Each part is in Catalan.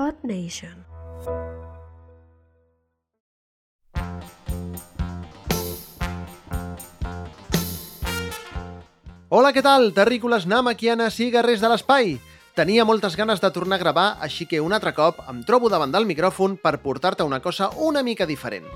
Earth Nation. Hola, què tal? Terrícoles, namaquianes i guerrers de l'espai! Tenia moltes ganes de tornar a gravar, així que un altre cop em trobo davant del micròfon per portar-te una cosa una mica diferent.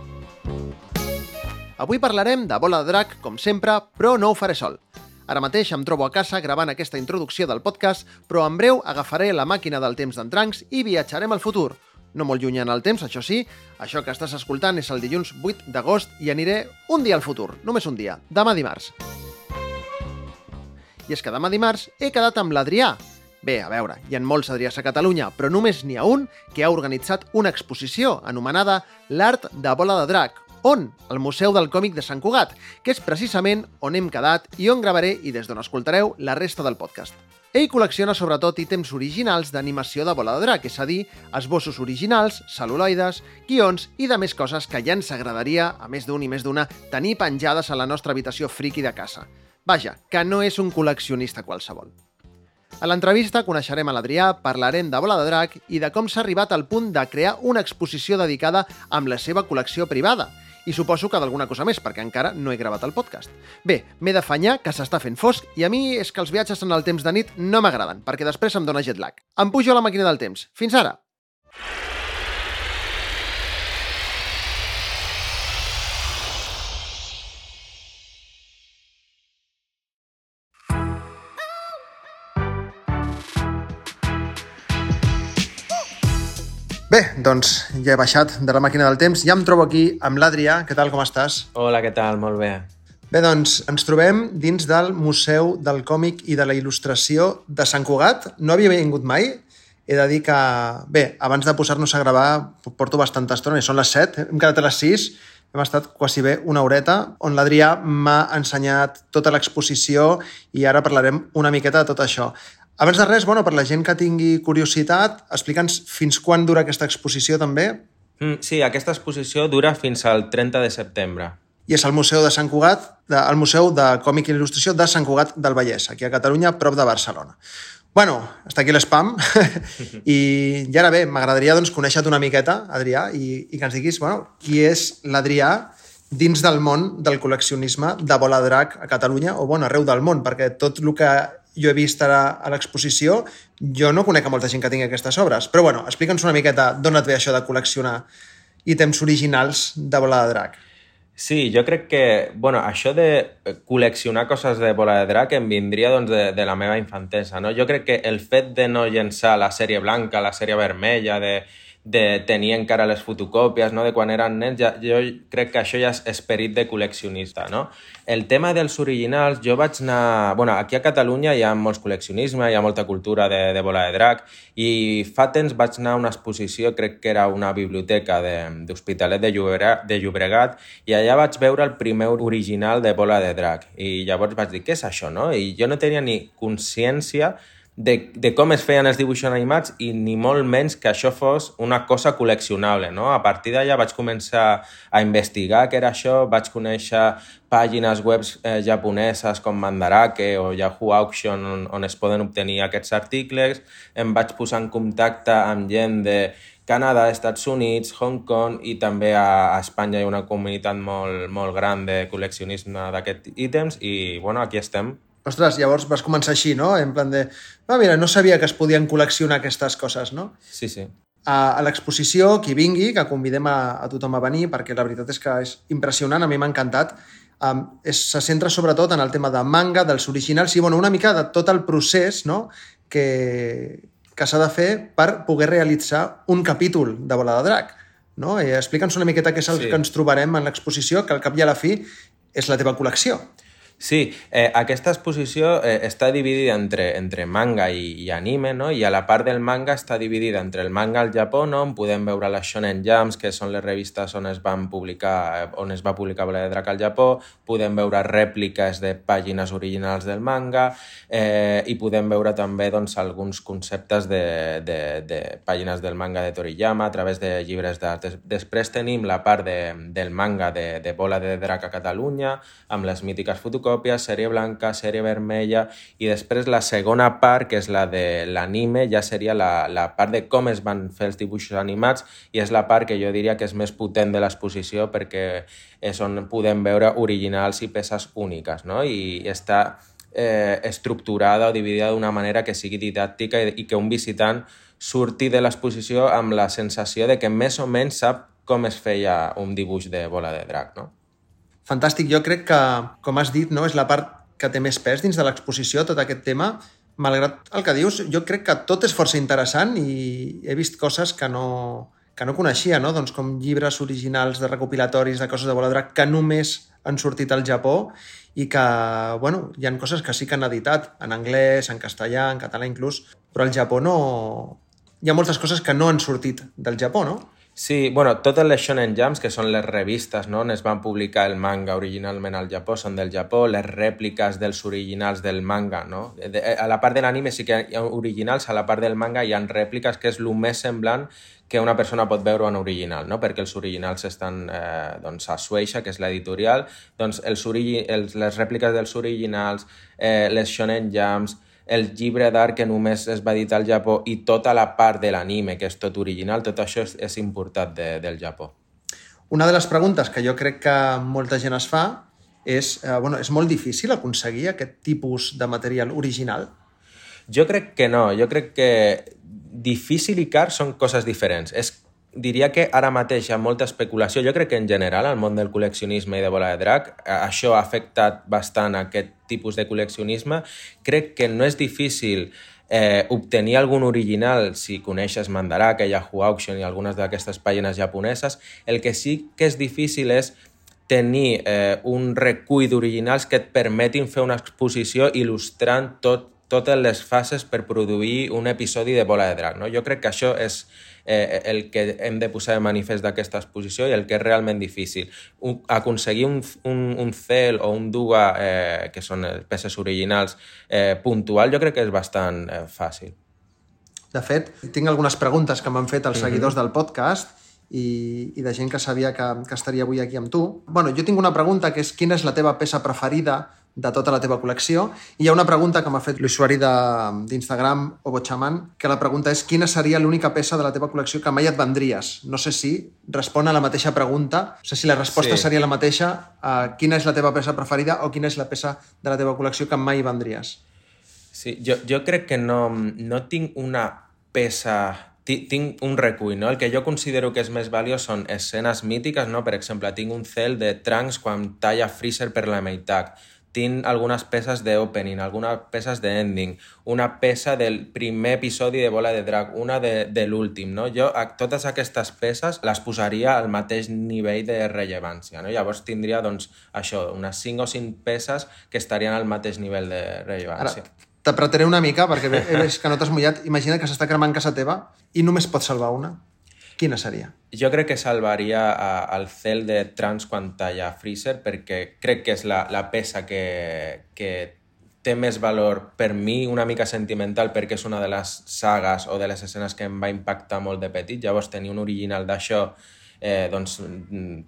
Avui parlarem de Bola de Drac, com sempre, però no ho faré sol. Ara mateix em trobo a casa gravant aquesta introducció del podcast, però en breu agafaré la màquina del temps d'entrancs i viatjarem al futur. No molt lluny en el temps, això sí, això que estàs escoltant és el dilluns 8 d'agost i aniré un dia al futur, només un dia, demà dimarts. I és que demà dimarts he quedat amb l'Adrià. Bé, a veure, hi ha molts Adriàs a Catalunya, però només n'hi ha un que ha organitzat una exposició anomenada L'Art de Bola de Drac, on? Al Museu del Còmic de Sant Cugat, que és precisament on hem quedat i on gravaré i des d'on escoltareu la resta del podcast. Ell col·lecciona sobretot ítems originals d'animació de bola de drac, és a dir, esbossos originals, celuloides, guions i de més coses que ja ens agradaria, a més d'un i més d'una, tenir penjades a la nostra habitació friki de casa. Vaja, que no és un col·leccionista qualsevol. A l'entrevista coneixerem a l'Adrià, parlarem de Bola de Drac i de com s'ha arribat al punt de crear una exposició dedicada amb la seva col·lecció privada. I suposo que d'alguna cosa més, perquè encara no he gravat el podcast. Bé, m'he d'afanyar, que s'està fent fosc, i a mi és que els viatges en el temps de nit no m'agraden, perquè després em dóna jet lag. Em pujo a la màquina del temps. Fins ara! Bé, doncs ja he baixat de la màquina del temps. Ja em trobo aquí amb l'Adrià. Què tal, com estàs? Hola, què tal? Molt bé. Bé, doncs ens trobem dins del Museu del Còmic i de la Il·lustració de Sant Cugat. No havia vingut mai. He de dir que, bé, abans de posar-nos a gravar porto bastanta estona, i són les 7, hem quedat a les 6, hem estat quasi bé una horeta, on l'Adrià m'ha ensenyat tota l'exposició i ara parlarem una miqueta de tot això. Abans de res, bueno, per la gent que tingui curiositat, explica'ns fins quan dura aquesta exposició també. Mm, sí, aquesta exposició dura fins al 30 de setembre. I és al Museu de Sant Cugat, de, al Museu de Còmic i Il·lustració de Sant Cugat del Vallès, aquí a Catalunya, prop de Barcelona. Bueno, està aquí l'espam i, i ara bé, m'agradaria doncs, conèixer-te una miqueta, Adrià, i, i que ens diguis bueno, qui és l'Adrià dins del món del col·leccionisme de bola drac a Catalunya o bueno, arreu del món, perquè tot el que jo he vist ara a l'exposició, jo no conec a molta gent que tingui aquestes obres. Però bueno, explica'ns una miqueta d'on et ve això de col·leccionar ítems originals de bola de drac. Sí, jo crec que, bueno, això de col·leccionar coses de bola de drac em vindria doncs, de, de la meva infantesa, no? Jo crec que el fet de no llençar la sèrie blanca, la sèrie vermella, de, de tenir encara les fotocòpies no? de quan eren nens, ja, jo crec que això ja és esperit de col·leccionista. No? El tema dels originals, jo vaig anar... bueno, aquí a Catalunya hi ha molts col·leccionisme, hi ha molta cultura de, de bola de drac, i fa temps vaig anar a una exposició, crec que era una biblioteca d'Hospitalet de, de, de Llobregat, i allà vaig veure el primer original de bola de drac. I llavors vaig dir, què és això? No? I jo no tenia ni consciència de, de com es feien els dibuixos animats i ni molt menys que això fos una cosa col·leccionable. No? A partir d'allà vaig començar a investigar què era això, vaig conèixer pàgines web eh, japoneses com Mandarake o Yahoo Auction on, on es poden obtenir aquests articles, em vaig posar en contacte amb gent de Canadà, Estats Units, Hong Kong i també a, a Espanya hi ha una comunitat molt, molt gran de col·leccionisme d'aquests ítems i bueno, aquí estem Ostres, llavors vas començar així, no? En plan de, ah, mira, no sabia que es podien col·leccionar aquestes coses, no? Sí, sí. A, a l'exposició, qui vingui, que convidem a, a tothom a venir, perquè la veritat és que és impressionant, a mi m'ha encantat, um, és, se centra sobretot en el tema de manga, dels originals, i bueno, una mica de tot el procés no? que, que s'ha de fer per poder realitzar un capítol de Bola de Drac. No? I explica'ns una miqueta què és el sí. que ens trobarem en l'exposició, que al cap i a la fi és la teva col·lecció. Sí, eh, aquesta exposició eh, està dividida entre, entre manga i, i anime, no? i a la part del manga està dividida entre el manga al Japó, no? on podem veure les Shonen Jumps, que són les revistes on es, van publicar, eh, on es va publicar Bola de Drac al Japó, podem veure rèpliques de pàgines originals del manga, eh, i podem veure també doncs, alguns conceptes de, de, de pàgines del manga de Toriyama a través de llibres d'art. Després tenim la part de, del manga de, de Bola de Drac a Catalunya, amb les mítiques fotocopies, fotocòpies, sèrie blanca, sèrie vermella, i després la segona part, que és la de l'anime, ja seria la, la part de com es van fer els dibuixos animats, i és la part que jo diria que és més potent de l'exposició perquè és on podem veure originals i peces úniques, no? I està eh, estructurada o dividida d'una manera que sigui didàctica i, i que un visitant surti de l'exposició amb la sensació de que més o menys sap com es feia un dibuix de bola de drac, no? Fantàstic. Jo crec que, com has dit, no és la part que té més pes dins de l'exposició, tot aquest tema. Malgrat el que dius, jo crec que tot és força interessant i he vist coses que no, que no coneixia, no? doncs com llibres originals de recopilatoris de coses de bola de drac que només han sortit al Japó i que, bueno, hi han coses que sí que han editat en anglès, en castellà, en català inclús, però al Japó no... Hi ha moltes coses que no han sortit del Japó, no? Sí, bueno, totes les Shonen Jumps, que són les revistes no, on es van publicar el manga originalment al Japó, són del Japó, les rèpliques dels originals del manga, no? De, a la part de l'anime sí que hi ha originals, a la part del manga hi ha rèpliques, que és el més semblant que una persona pot veure en original, no? perquè els originals estan eh, doncs, a Sueisha, que és l'editorial, doncs els els, les rèpliques dels originals, eh, les Shonen Jumps, el llibre d'art que només es va editar al Japó i tota la part de l'anime, que és tot original, tot això és, és importat de, del Japó. Una de les preguntes que jo crec que molta gent es fa és, eh, bueno, és molt difícil aconseguir aquest tipus de material original? Jo crec que no, jo crec que difícil i car són coses diferents. És diria que ara mateix hi ha molta especulació. Jo crec que en general al món del col·leccionisme i de bola de drac això ha afectat bastant aquest tipus de col·leccionisme. Crec que no és difícil eh, obtenir algun original si coneixes Mandaraka, Yahoo Auction i algunes d'aquestes pàgines japoneses. El que sí que és difícil és tenir eh, un recull d'originals que et permetin fer una exposició il·lustrant tot, totes les fases per produir un episodi de bola de drac. No? Jo crec que això és, eh, el que hem de posar de manifest d'aquesta exposició i el que és realment difícil. Un, aconseguir un, un, un cel o un duga, eh, que són peces originals, eh, puntual, jo crec que és bastant eh, fàcil. De fet, tinc algunes preguntes que m'han fet els mhm. seguidors mm -hmm. del podcast i, i de gent que sabia que, que estaria avui aquí amb tu. bueno, jo tinc una pregunta que és quina és la teva peça preferida de tota la teva col·lecció. I hi ha una pregunta que m'ha fet l'usuari d'Instagram, Obochaman, que la pregunta és quina seria l'única peça de la teva col·lecció que mai et vendries? No sé si respon a la mateixa pregunta, no sé si la resposta sí. seria la mateixa, uh, quina és la teva peça preferida o quina és la peça de la teva col·lecció que mai vendries? Sí, jo, jo crec que no, no tinc una peça tinc un recull, no? El que jo considero que és més valiós són escenes mítiques, no? Per exemple, tinc un cel de Trunks quan talla Freezer per la meitat tinc algunes peces d'opening, algunes peces d'ending, una peça del primer episodi de Bola de Drac, una de, de l'últim, no? Jo a, totes aquestes peces les posaria al mateix nivell de rellevància, no? Llavors tindria, doncs, això, unes 5 o 5 peces que estarien al mateix nivell de rellevància. Ara, t'apretaré una mica perquè he vist que no t'has mullat. Imagina que s'està cremant casa teva i només pots salvar una. Quina seria? Jo crec que salvaria el cel de Trans quan talla Freezer perquè crec que és la, la peça que, que té més valor per mi, una mica sentimental, perquè és una de les sagues o de les escenes que em va impactar molt de petit. Llavors, tenir un original d'això eh, doncs,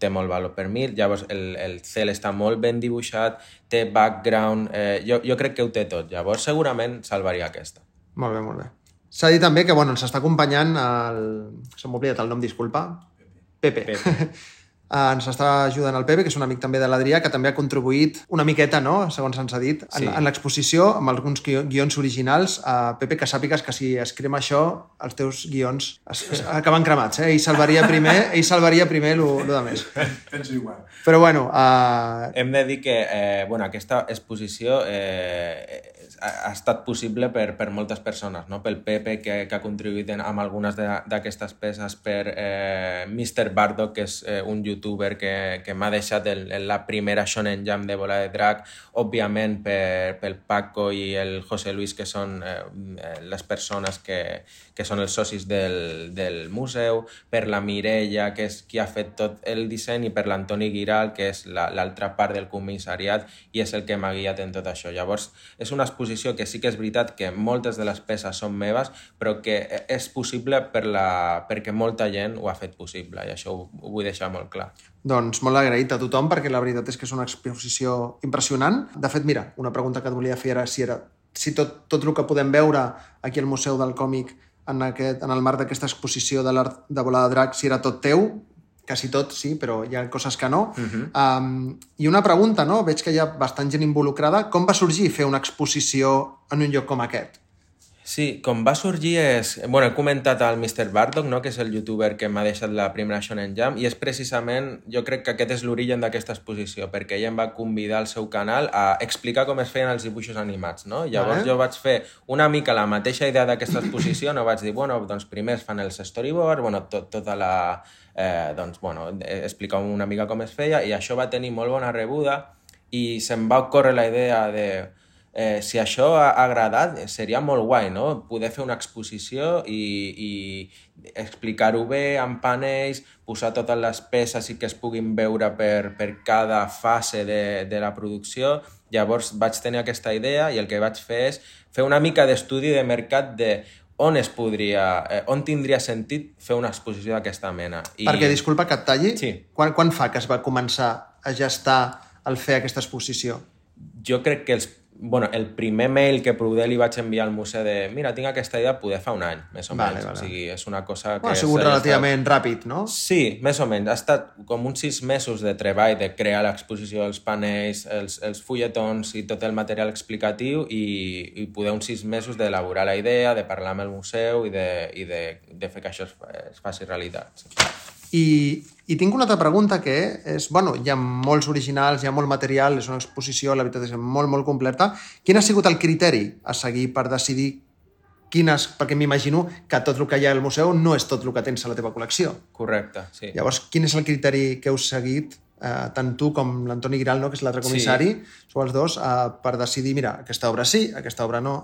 té molt valor per mi. Llavors, el, el cel està molt ben dibuixat, té background... Eh, jo, jo crec que ho té tot. Llavors, segurament salvaria aquesta. Molt bé, molt bé. S'ha dit també que bueno, ens està acompanyant el... Se m'ha oblidat el nom, disculpa. Pepe. Pepe. Uh, ens està ajudant el Pepe, que és un amic també de l'Adrià, que també ha contribuït una miqueta, no?, segons ens ha dit, en, sí. en l'exposició, amb alguns guions originals. Uh, Pepe, que sàpigues que si es crema això, els teus guions es, es, acaben cremats, eh? Ell salvaria primer, ell salvaria primer el de més. Penso igual. Però bueno... Uh... Hem de dir que eh, bueno, aquesta exposició eh, ha estat possible per, per moltes persones, no? pel Pepe, que, que ha contribuït en, amb algunes d'aquestes peces, per eh, Mr. Bardo, que és eh, un youtuber que, que m'ha deixat el, la primera Shonen Jam de Bola de Drac, òbviament per, pel Paco i el José Luis, que són eh, les persones que, que són els socis del, del museu, per la Mireia, que és qui ha fet tot el disseny, i per l'Antoni Giral, que és l'altra la, part del comissariat i és el que m'ha guiat en tot això. Llavors, és una exposició que sí que és veritat que moltes de les peces són meves, però que és possible per la, perquè molta gent ho ha fet possible i això ho, ho vull deixar molt clar. Doncs molt agraït a tothom perquè la veritat és que és una exposició impressionant. De fet, mira, una pregunta que et volia fer era si, era, si tot, tot el que podem veure aquí al Museu del Còmic en, aquest, en el marc d'aquesta exposició de l'art de volar de drac, si era tot teu, quasi tot sí, però hi ha coses que no. Uh -huh. um, I una pregunta, no? Veig que hi ha bastant gent involucrada. Com va sorgir fer una exposició en un lloc com aquest? Sí, com va sorgir és... bueno, he comentat al Mr. Bardock, no? que és el youtuber que m'ha deixat la primera Shonen Jam, i és precisament, jo crec que aquest és l'origen d'aquesta exposició, perquè ell em va convidar al seu canal a explicar com es feien els dibuixos animats, no? Llavors vale. jo vaig fer una mica la mateixa idea d'aquesta exposició, no vaig dir, bueno, doncs primer es fan els storyboards, bueno, tot, tota la... Eh, doncs, bueno, explicar una mica com es feia, i això va tenir molt bona rebuda, i se'm va ocórrer la idea de eh, si això ha agradat, seria molt guai, no? Poder fer una exposició i, i explicar-ho bé amb panells, posar totes les peces i que es puguin veure per, per cada fase de, de la producció. Llavors vaig tenir aquesta idea i el que vaig fer és fer una mica d'estudi de mercat de on es podria, eh, on tindria sentit fer una exposició d'aquesta mena. I... Perquè, disculpa que et talli, sí. quan, quan fa que es va començar a gestar el fer aquesta exposició? Jo crec que els bueno, el primer mail que poder li vaig enviar al museu de mira, tinc aquesta idea, poder fa un any, més o vale, menys. Vale. O sigui, és una cosa que... Bueno, ha sigut relativament estat... ràpid, no? Sí, més o menys. Ha estat com uns sis mesos de treball de crear l'exposició, els panells, els, els fulletons i tot el material explicatiu i, i poder uns sis mesos d'elaborar la idea, de parlar amb el museu i de, i de, de fer que això es, es faci realitat. Sí. I, I tinc una altra pregunta que és, bueno, hi ha molts originals, hi ha molt material, és una exposició, la veritat és molt, molt completa. Quin ha sigut el criteri a seguir per decidir quines, perquè m'imagino que tot el que hi ha al museu no és tot el que tens a la teva col·lecció. Correcte, sí. Llavors, quin és el criteri que heu seguit, eh, tant tu com l'Antoni Giral, no, que és l'altre comissari, sí. sou els dos, eh, per decidir, mira, aquesta obra sí, aquesta obra no?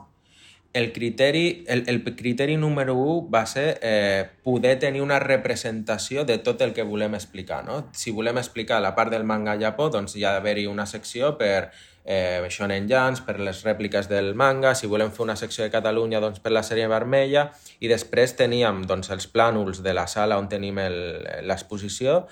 El criteri, el, el criteri número 1 va ser eh, poder tenir una representació de tot el que volem explicar. No? Si volem explicar la part del manga Japó, doncs hi ha d'haver-hi una secció per eh, Shonen Jans, per les rèpliques del manga, si volem fer una secció de Catalunya, doncs per la sèrie vermella, i després teníem doncs, els plànols de la sala on tenim l'exposició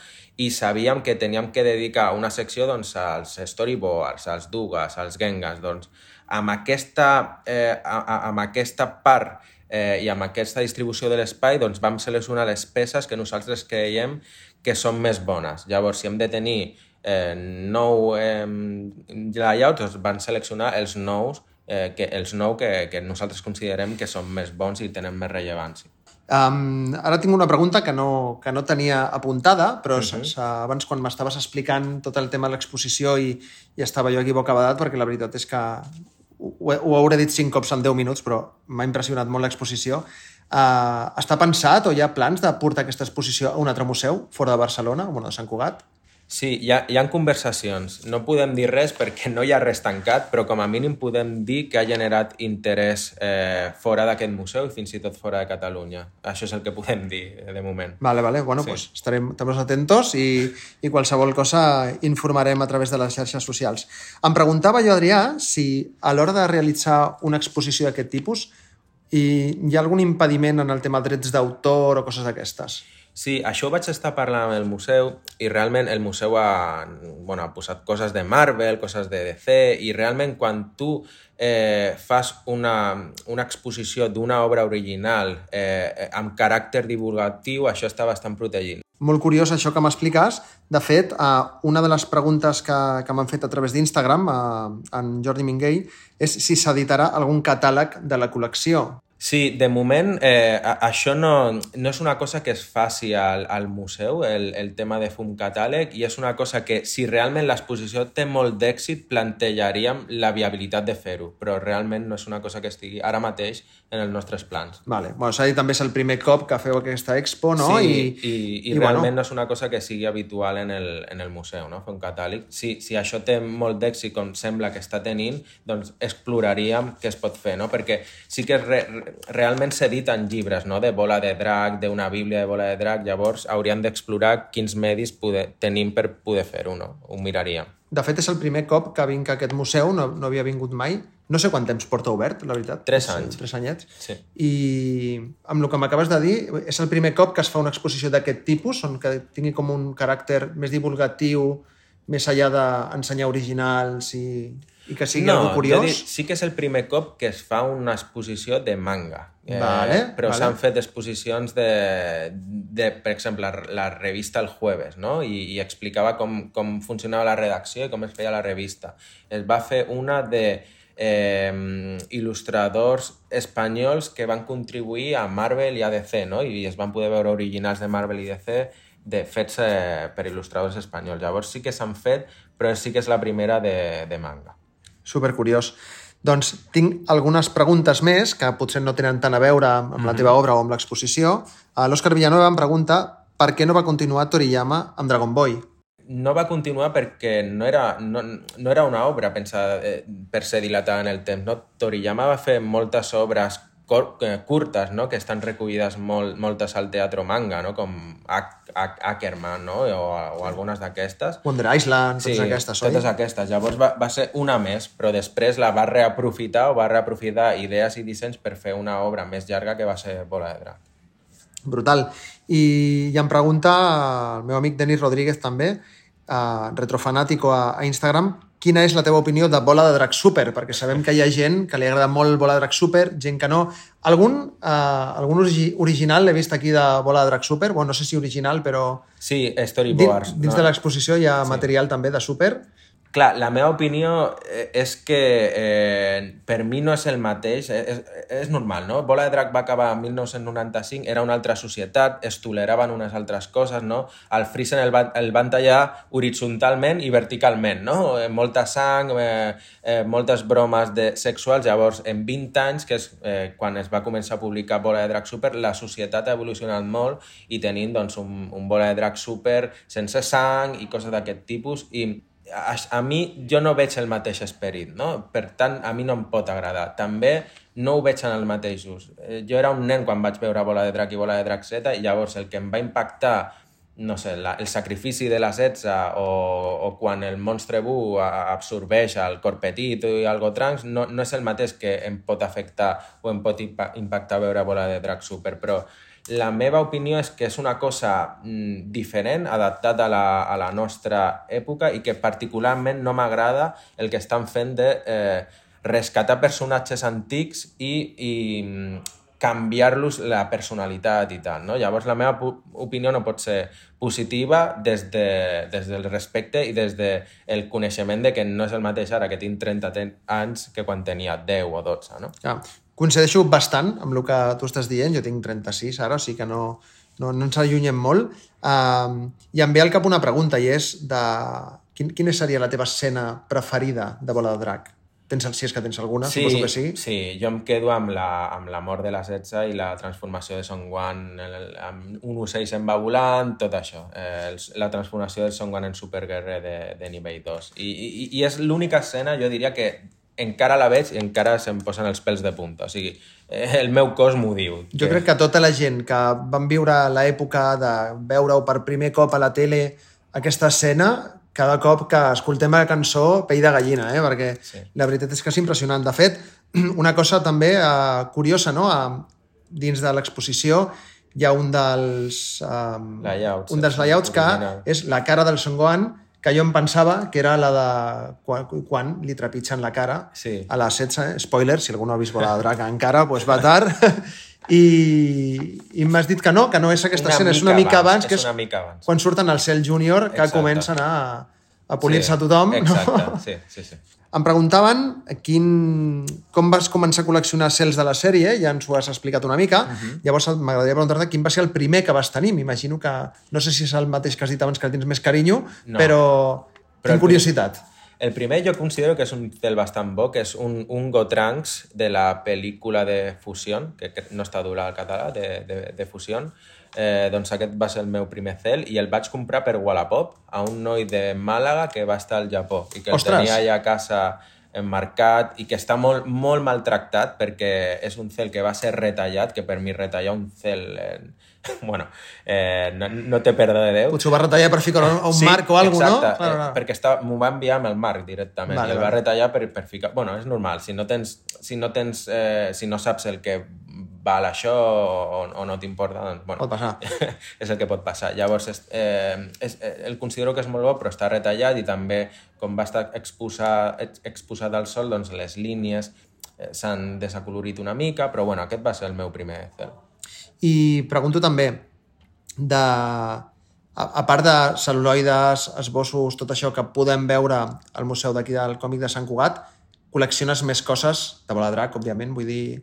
i sabíem que teníem que dedicar una secció doncs, als storyboards, als dugas, als gengas, doncs amb aquesta, eh, amb aquesta part eh, i amb aquesta distribució de l'espai doncs vam seleccionar les peces que nosaltres creiem que són més bones. Llavors, si hem de tenir eh, nou eh, layouts, doncs van seleccionar els nous, eh, que, els nou que, que nosaltres considerem que són més bons i tenen més rellevància. Um, ara tinc una pregunta que no, que no tenia apuntada, però uh -huh. abans quan m'estaves explicant tot el tema de l'exposició i, i estava jo aquí bocabadat perquè la veritat és que ho, ho hauré dit cinc cops en 10 minuts, però m'ha impressionat molt l'exposició. Uh, està pensat o hi ha plans de portar aquesta exposició a un altre museu fora de Barcelona, bueno, de Sant Cugat? Sí, hi ha, hi ha conversacions. No podem dir res perquè no hi ha res tancat, però com a mínim podem dir que ha generat interès eh, fora d'aquest museu i fins i tot fora de Catalunya. Això és el que podem dir eh, de moment. Vale, vale. Bueno, sí. pues estarem també atentos i, i qualsevol cosa informarem a través de les xarxes socials. Em preguntava jo, Adrià, si a l'hora de realitzar una exposició d'aquest tipus hi, hi ha algun impediment en el tema de drets d'autor o coses d'aquestes. Sí, això vaig estar parlant amb el museu i realment el museu ha, bueno, ha posat coses de Marvel, coses de DC i realment quan tu eh, fas una, una exposició d'una obra original eh, amb caràcter divulgatiu, això està bastant protegit. Molt curiós això que m'expliques. De fet, eh, una de les preguntes que, que m'han fet a través d'Instagram, eh, en Jordi Minguell, és si s'editarà algun catàleg de la col·lecció. Sí, de moment eh, això no, no és una cosa que es faci al, al museu, el, el tema de fum catàleg, i és una cosa que si realment l'exposició té molt d'èxit plantejaríem la viabilitat de fer-ho, però realment no és una cosa que estigui ara mateix en els nostres plans. Vale. Bueno, s'ha dit també és el primer cop que feu aquesta expo, no? Sí, i, i, i, i realment bueno... no és una cosa que sigui habitual en el, en el museu, no? fer un catàleg. Si, si això té molt d'èxit com sembla que està tenint, doncs exploraríem què es pot fer, no? perquè sí que és re, realment s'editen llibres no? de bola de drac, d'una bíblia de bola de drac, llavors hauríem d'explorar quins medis poder, tenim per poder fer-ho, no? Ho miraríem. De fet, és el primer cop que vinc a aquest museu, no, no havia vingut mai, No sé quant temps porta obert, la veritat. Tres anys. Tres anyets. Sí. I amb el que m'acabes de dir, és el primer cop que es fa una exposició d'aquest tipus, on que tingui com un caràcter més divulgatiu, més allà d'ensenyar originals i, i que sigui no, algo curiós. Dir, sí que és el primer cop que es fa una exposició de manga. Vale, eh, però vale. s'han fet exposicions de, de, per exemple, la, la revista El Jueves, no? I, i explicava com, com funcionava la redacció i com es feia la revista. Es va fer una de eh, il·lustradors espanyols que van contribuir a Marvel i a DC, no? I es van poder veure originals de Marvel i DC de, fets eh, per il·lustradors espanyols. Llavors sí que s'han fet, però sí que és la primera de, de manga. Super curiós. Doncs tinc algunes preguntes més que potser no tenen tant a veure amb mm -hmm. la teva obra o amb l'exposició. Uh, L'Òscar Villanueva em pregunta per què no va continuar Toriyama amb Dragon Boy? No va continuar perquè no era, no, no era una obra pensada eh, per ser dilatada en el temps. No? Toriyama va fer moltes obres eh, curtes, no? que estan recollides molt, moltes al teatre manga, no? com Ackerman no? o, o algunes d'aquestes. Wonder Island, totes sí, aquestes, oi? totes aquestes. Llavors va, va ser una més, però després la va reaprofitar o va reaprofitar idees i dissenys per fer una obra més llarga que va ser Bola de Drac. Brutal. I, i em pregunta el meu amic Denis Rodríguez també, uh, retrofanàtico a, a Instagram, quina és la teva opinió de Bola de Drac Super? Perquè sabem que hi ha gent que li agrada molt Bola de Drac Super, gent que no. Algun, uh, algun origi original l'he vist aquí de Bola de Drac Super, bueno, no sé si original, però... Sí, storyboards. Dins, dins no? de l'exposició hi ha Sí. material també de Super. Clar, la meva opinió eh, és que eh, per mi no és el mateix, eh, és, és normal, no? Bola de Drac va acabar en 1995, era una altra societat, es toleraven unes altres coses, no? El Friesen el, va, el van tallar horitzontalment i verticalment, no? Eh, molta sang, eh, eh, moltes bromes de sexuals, llavors en 20 anys, que és eh, quan es va començar a publicar Bola de Drac Super, la societat ha evolucionat molt i tenim doncs, un, un Bola de Drac Super sense sang i coses d'aquest tipus i a, a mi jo no veig el mateix esperit, no? Per tant, a mi no em pot agradar. També no ho veig en el mateix ús. Eh, Jo era un nen quan vaig veure Bola de Drac i Bola de Drac Z i llavors el que em va impactar no sé, la, el sacrifici de la setza o, o quan el monstre Bu absorbeix el cor petit i algo trans, no, no és el mateix que em pot afectar o em pot impa- impactar veure Bola de Drac Super, però la meva opinió és que és una cosa mm, diferent, adaptat a la, a la nostra època i que particularment no m'agrada el que estan fent de eh, rescatar personatges antics i, i mm, canviar-los la personalitat i tal, no? Llavors la meva opinió no pot ser positiva des, de, des del respecte i des del el coneixement de que no és el mateix ara que tinc 30 ten- anys que quan tenia 10 o 12, no? Ja, coincideixo bastant amb el que tu estàs dient. Jo tinc 36 ara, o sigui que no, no, no ens allunyem molt. Um, I em ve al cap una pregunta, i és de... Quin, quina seria la teva escena preferida de Bola de Drac? Tens, si és que tens alguna, Sí, suposo que sí. sí, jo em quedo amb la, amb la mort de la Setza i la transformació de Son Gohan, el, amb un ocell se'n va volant, tot això. Eh, la transformació del Son Gohan en superguerrer de, de nivell 2. I, i, I és l'única escena, jo diria que encara la veig i encara se'm posen els pèls de punta. O sigui, eh, el meu cos m'ho diu. Jo crec que tota la gent que van viure l'època de veure-ho per primer cop a la tele, aquesta escena, cada cop que escoltem la cançó, pell de gallina, eh? perquè Sí. la veritat és que és impressionant. De fet, una cosa també eh, curiosa, no? Eh, dins de l'exposició hi ha un dels, eh, Layouts, un dels layouts que original. és la cara del Son Gohan, que jo em pensava que era la de quan, quan li trepitgen la cara Sí. a les 16, spoiler, si algú no ha vist Bola de Drac encara, doncs va tard. I, i m'has dit que no, que no és aquesta escena, és una mica abans, que és una mica abans. quan surten al cel júnior, que Exacte. comencen a, a polir-se a tothom. Exacte, No? sí, sí, sí. Em preguntaven quin, com vas començar a col·leccionar cels de la sèrie, ja ens ho has explicat una mica. Uh -huh. Llavors m'agradaria preguntar-te quin va ser el primer que vas tenir. M'imagino que, no sé si és el mateix que has dit abans que el tens més carinyo, No. però, Però tinc curiositat. El primer jo considero que és un cel bastant bo, que és un, un Gotranks de la pel·lícula de Fusió, que no està dura al català, de, de, de Fusió. Eh, doncs aquest va ser el meu primer cel i el vaig comprar per Wallapop a un noi de Màlaga que va estar al Japó i que el Ostres! tenia allà a casa emmarcat i que està molt, molt maltractat perquè és un cel que va ser retallat, que per mi retallar un cel... Eh, bueno, eh, no, no té perdó de Déu. Potser ho va retallar per ficar un sí, marc o alguna cosa, no? Exacte, eh, perquè m'ho va enviar amb el marc directament vale, el va retallar per, per ficar... Bueno, és normal, si no tens, si no, tens, eh, si no saps el que val això o, o no t'importa, doncs, bueno, pot passar. és el que pot passar. Llavors, és, eh, és, eh, el considero que és molt bo, però està retallat i també, com va estar exposat, exposat al sol, doncs les línies eh, s'han desacolorit una mica, però bueno, aquest va ser el meu primer cel. I pregunto també, de, a, a part de celuloides, esbossos, tot això que podem veure al museu d'aquí del còmic de Sant Cugat, col·lecciones més coses de bola drac, òbviament, vull dir,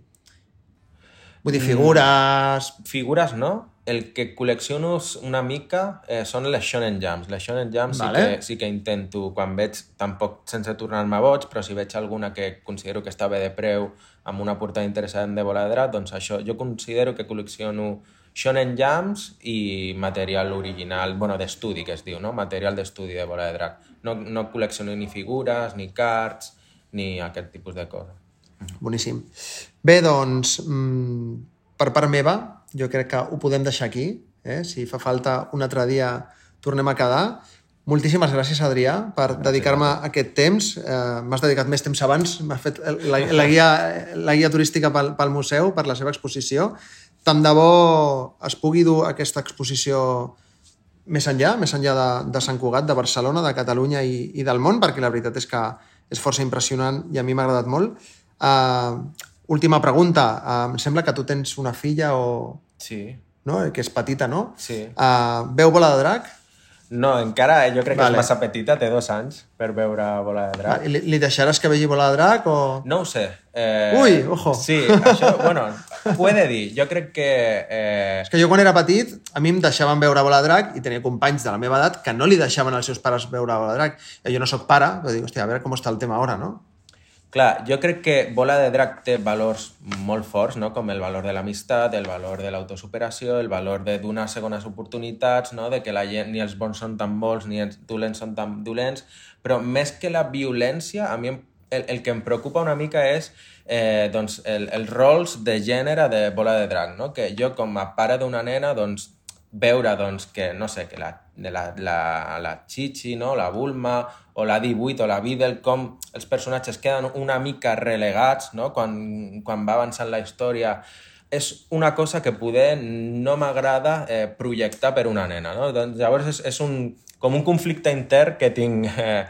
Vull dir, figures... Mm, figures, no? El que col·lecciono una mica eh, són les Shonen Jams. Les Shonen Jams vale. sí, que, sí que intento, quan veig, tampoc sense tornar-me boig, però si veig alguna que considero que està bé de preu, amb una portada interessant de bola de drac, doncs això, jo considero que col·lecciono Shonen Jams i material original, bueno, d'estudi, que es diu, no? Material d'estudi de bola de drac. No, no col·lecciono ni figures, ni cards, ni aquest tipus de coses. Boníssim. Bé, doncs, mmm, per part meva, jo crec que ho podem deixar aquí. Eh? Si fa falta un altre dia tornem a quedar. Moltíssimes gràcies, Adrià, per dedicar-me aquest temps. Eh, M'has dedicat més temps abans, m'ha fet la, la, guia, la guia turística pel, pel museu, per la seva exposició. Tant de bo es pugui dur aquesta exposició més enllà, més enllà de, de Sant Cugat, de Barcelona, de Catalunya i, i del món, perquè la veritat és que és força impressionant i a mi m'ha agradat molt. Uh, última pregunta. Em sembla que tu tens una filla o... Sí. No? Que és petita, no? Sí. Uh, veu Bola de Drac? No, encara jo crec vale. que és massa petita, té dos anys per veure Bola de Drac. Li, li deixaràs que vegi Bola de Drac o...? No ho sé. Eh... Ui, ojo! Sí, això, bueno, puede dir. Jo crec que... Eh... És que jo quan era petit, a mi em deixaven veure Bola de Drac i tenia companys de la meva edat que no li deixaven als seus pares veure Bola de Drac. Jo no sóc pare, però dic, hòstia, a veure com està el tema ara, no? Clar, jo crec que Bola de Drac té valors molt forts, no? com el valor de l'amistat, el valor de l'autosuperació, el valor de donar segones oportunitats, no? de que la gent, ni els bons són tan bons ni els dolents són tan dolents, però més que la violència, a mi el, el que em preocupa una mica és eh, doncs, el, els rols de gènere de Bola de Drac, no? que jo com a pare d'una nena doncs, veure doncs, que, no sé, que la, la, la, la Chichi, no? la Bulma o la 18 o la Beadle, com els personatges queden una mica relegats no? quan, quan va avançant la història és una cosa que poder no m'agrada eh, projectar per una nena. No? Doncs, llavors és, és un, com un conflicte intern que tinc eh,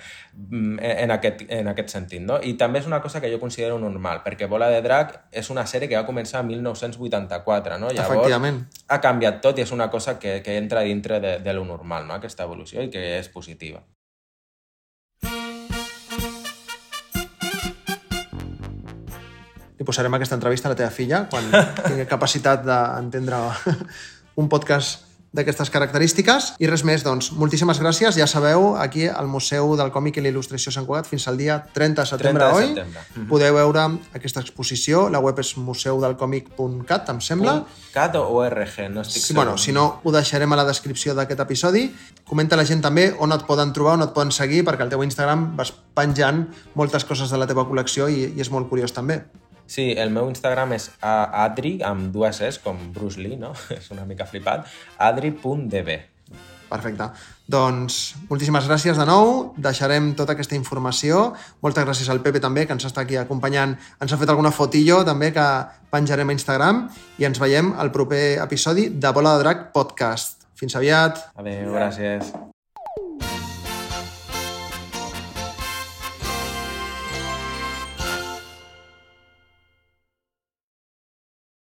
en, aquest, en aquest sentit. No? I també és una cosa que jo considero normal, perquè Bola de Drac és una sèrie que va començar en 1984. No? Llavors ha canviat tot i és una cosa que, que entra dintre de, de lo normal, no? aquesta evolució, i que és positiva. Li posarem aquesta entrevista a la teva filla quan tingui capacitat d'entendre un podcast d'aquestes característiques. I res més, doncs, moltíssimes gràcies. Ja sabeu, aquí al Museu del Còmic i l'Il·lustració Sant Cugat fins al dia 30 de setembre, 30 de oi? Setembre. Mm -hmm. Podeu veure aquesta exposició. La web és museudelcòmic.cat, em sembla. .cat o ORG, no estic sí, segur. Bueno, si no, ho deixarem a la descripció d'aquest episodi. Comenta la gent també on et poden trobar, on et poden seguir, perquè al teu Instagram vas penjant moltes coses de la teva col·lecció i, i és molt curiós també. Sí, el meu Instagram és adri, amb dues S, com Bruce Lee, no? és una mica flipat, adri.db. Perfecte. Doncs moltíssimes gràcies de nou. Deixarem tota aquesta informació. Moltes gràcies al Pepe també, que ens està aquí acompanyant. Ens ha fet alguna fotillo també que penjarem a Instagram i ens veiem al proper episodi de Bola de Drac Podcast. Fins aviat. Adéu, gràcies.